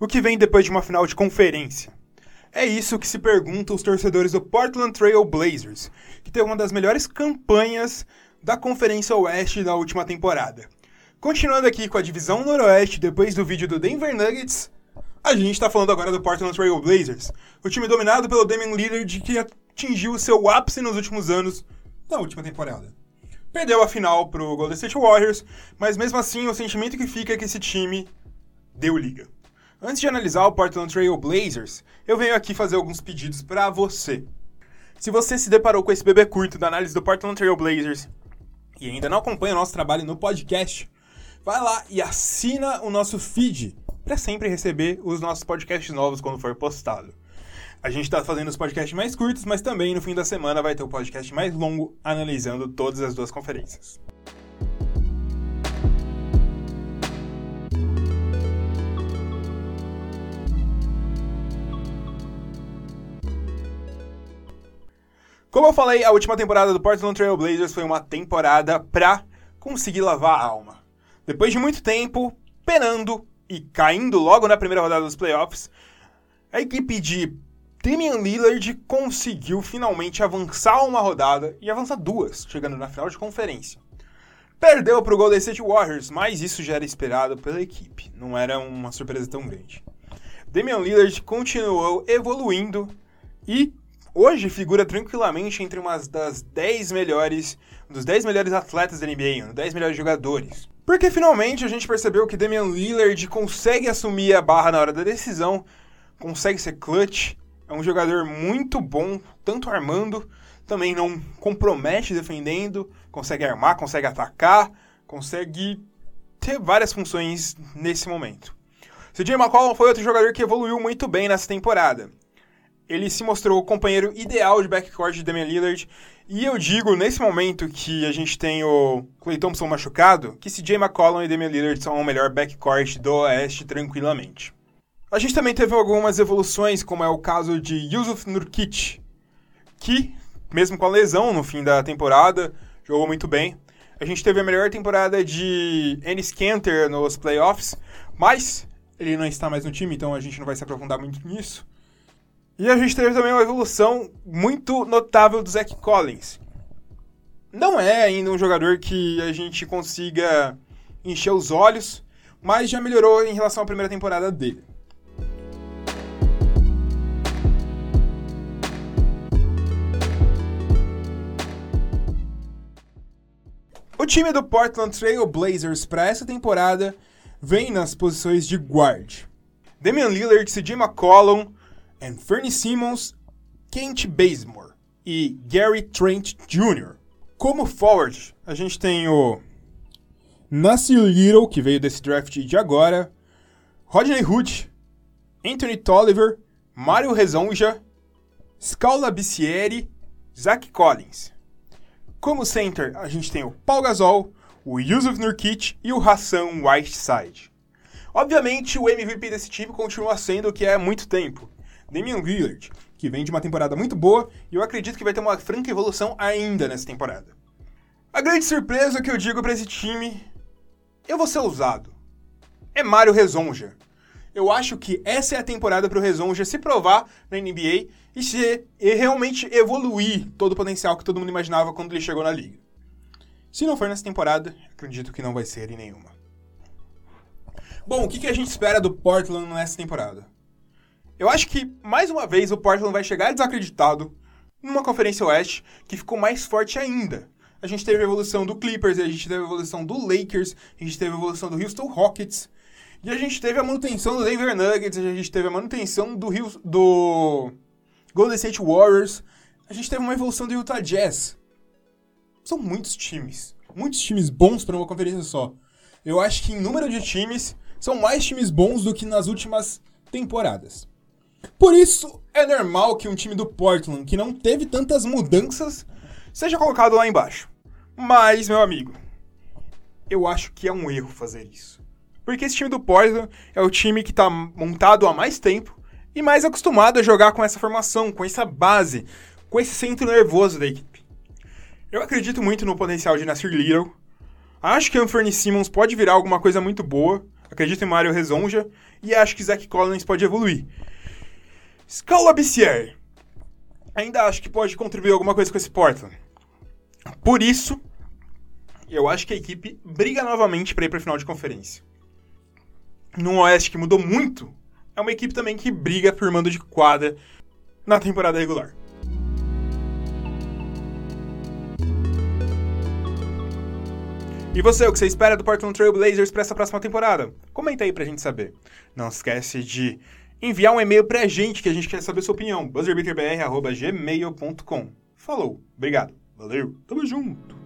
O que vem depois de uma final de conferência? É isso que se perguntam os torcedores do Portland Trail Blazers, que teve uma das melhores campanhas da Conferência Oeste da última temporada. Continuando aqui com a divisão Noroeste, depois do vídeo do Denver Nuggets, a gente está falando agora do Portland Trail Blazers, o time dominado pelo Damian Lillard que atingiu o seu ápice nos últimos anos da última temporada. Perdeu a final pro Golden State Warriors, mas mesmo assim o sentimento que fica é que esse time deu liga. Antes de analisar o Portland Trail Blazers, eu venho aqui fazer alguns pedidos para você. Se você se deparou com esse bebê curto da análise do Portland Trail Blazers e ainda não acompanha o nosso trabalho no podcast, vai lá e assina o nosso feed para sempre receber os nossos podcasts novos quando for postado. A gente está fazendo os podcasts mais curtos, mas também no fim da semana vai ter o podcast mais longo analisando todas as duas conferências. Como eu falei, a última temporada do Portland Trail Blazers foi uma temporada pra conseguir lavar a alma. Depois de muito tempo penando e caindo logo na primeira rodada dos playoffs, a equipe de Damian Lillard conseguiu finalmente avançar uma rodada e avançar duas, chegando na final de conferência. Perdeu para o Golden State Warriors, mas isso já era esperado pela equipe, não era uma surpresa tão grande. Damian Lillard continuou evoluindo e hoje figura tranquilamente entre umas das 10 melhores, um dos 10 melhores atletas da NBA, um dos 10 melhores jogadores. Porque finalmente a gente percebeu que Damian Lillard consegue assumir a barra na hora da decisão, consegue ser clutch, é um jogador muito bom, tanto armando, também não compromete defendendo, consegue armar, consegue atacar, consegue ter várias funções nesse momento. CJ McCollum foi outro jogador que evoluiu muito bem nessa temporada ele se mostrou o companheiro ideal de backcourt de Damian Lillard. E eu digo, nesse momento que a gente tem o Clay Thompson machucado, que CJ McCollum e Damian Lillard são o melhor backcourt do Oeste tranquilamente. A gente também teve algumas evoluções, como é o caso de Yusuf Nurkic, que, mesmo com a lesão no fim da temporada, jogou muito bem. A gente teve a melhor temporada de Ennis Kanter nos playoffs, mas ele não está mais no time, então a gente não vai se aprofundar muito nisso. E a gente teve também uma evolução muito notável do Zach Collins. Não é ainda um jogador que a gente consiga encher os olhos, mas já melhorou em relação à primeira temporada dele. O time do Portland Trail Blazers para essa temporada vem nas posições de guard. Damian Lillard, CJ McCollum, Anthony Simmons, Kent Bazemore e Gary Trent Jr. Como forward, a gente tem o Nasir Little, que veio desse draft de agora, Rodney Hood, Anthony Tolliver, Mario Rezonja, Scala Bicieri, Zach Collins. Como center, a gente tem o Paul Gasol, o Yusuf Nurkic e o Hassan Whiteside. Obviamente, o MVP desse time continua sendo o que é há muito tempo, Damian Lillard, que vem de uma temporada muito boa e eu acredito que vai ter uma franca evolução ainda nessa temporada. A grande surpresa que eu digo para esse time, eu vou ser ousado, é Mário Rezonja. Eu acho que essa é a temporada para o Rezonja se provar na NBA e, se, e realmente evoluir todo o potencial que todo mundo imaginava quando ele chegou na liga. Se não for nessa temporada, acredito que não vai ser em nenhuma. Bom, o que, que a gente espera do Portland nessa temporada? Eu acho que, mais uma vez, o Portland vai chegar desacreditado numa Conferência Oeste que ficou mais forte ainda. A gente teve a evolução do Clippers, a gente teve a evolução do Lakers, a gente teve a evolução do Houston Rockets, e a gente teve a manutenção do Denver Nuggets, a gente teve a manutenção do, Rio, do Golden State Warriors, a gente teve uma evolução do Utah Jazz. São muitos times, muitos times bons para uma conferência só. Eu acho que em número de times, são mais times bons do que nas últimas temporadas. Por isso, é normal que um time do Portland, que não teve tantas mudanças, seja colocado lá embaixo. Mas, meu amigo, eu acho que é um erro fazer isso. Porque esse time do Portland é o time que está montado há mais tempo e mais acostumado a jogar com essa formação, com essa base, com esse centro nervoso da equipe. Eu acredito muito no potencial de Nasir Little. Acho que Anthony Simmons pode virar alguma coisa muito boa. Acredito em Mario Rezonja e acho que Zach Collins pode evoluir. Scala Bissier. Ainda acho que pode contribuir alguma coisa com esse Portland. Por isso, eu acho que a equipe briga novamente para ir para final de conferência. No Oeste, que mudou muito, é uma equipe também que briga por mando de quadra na temporada regular. E você, o que você espera do Portland Trail Blazers para essa próxima temporada? Comenta aí pra gente saber. Não esquece de enviar um e-mail pra gente que a gente quer saber sua opinião. buzzerbeaterbr.gmail.com Falou, obrigado, valeu, tamo junto!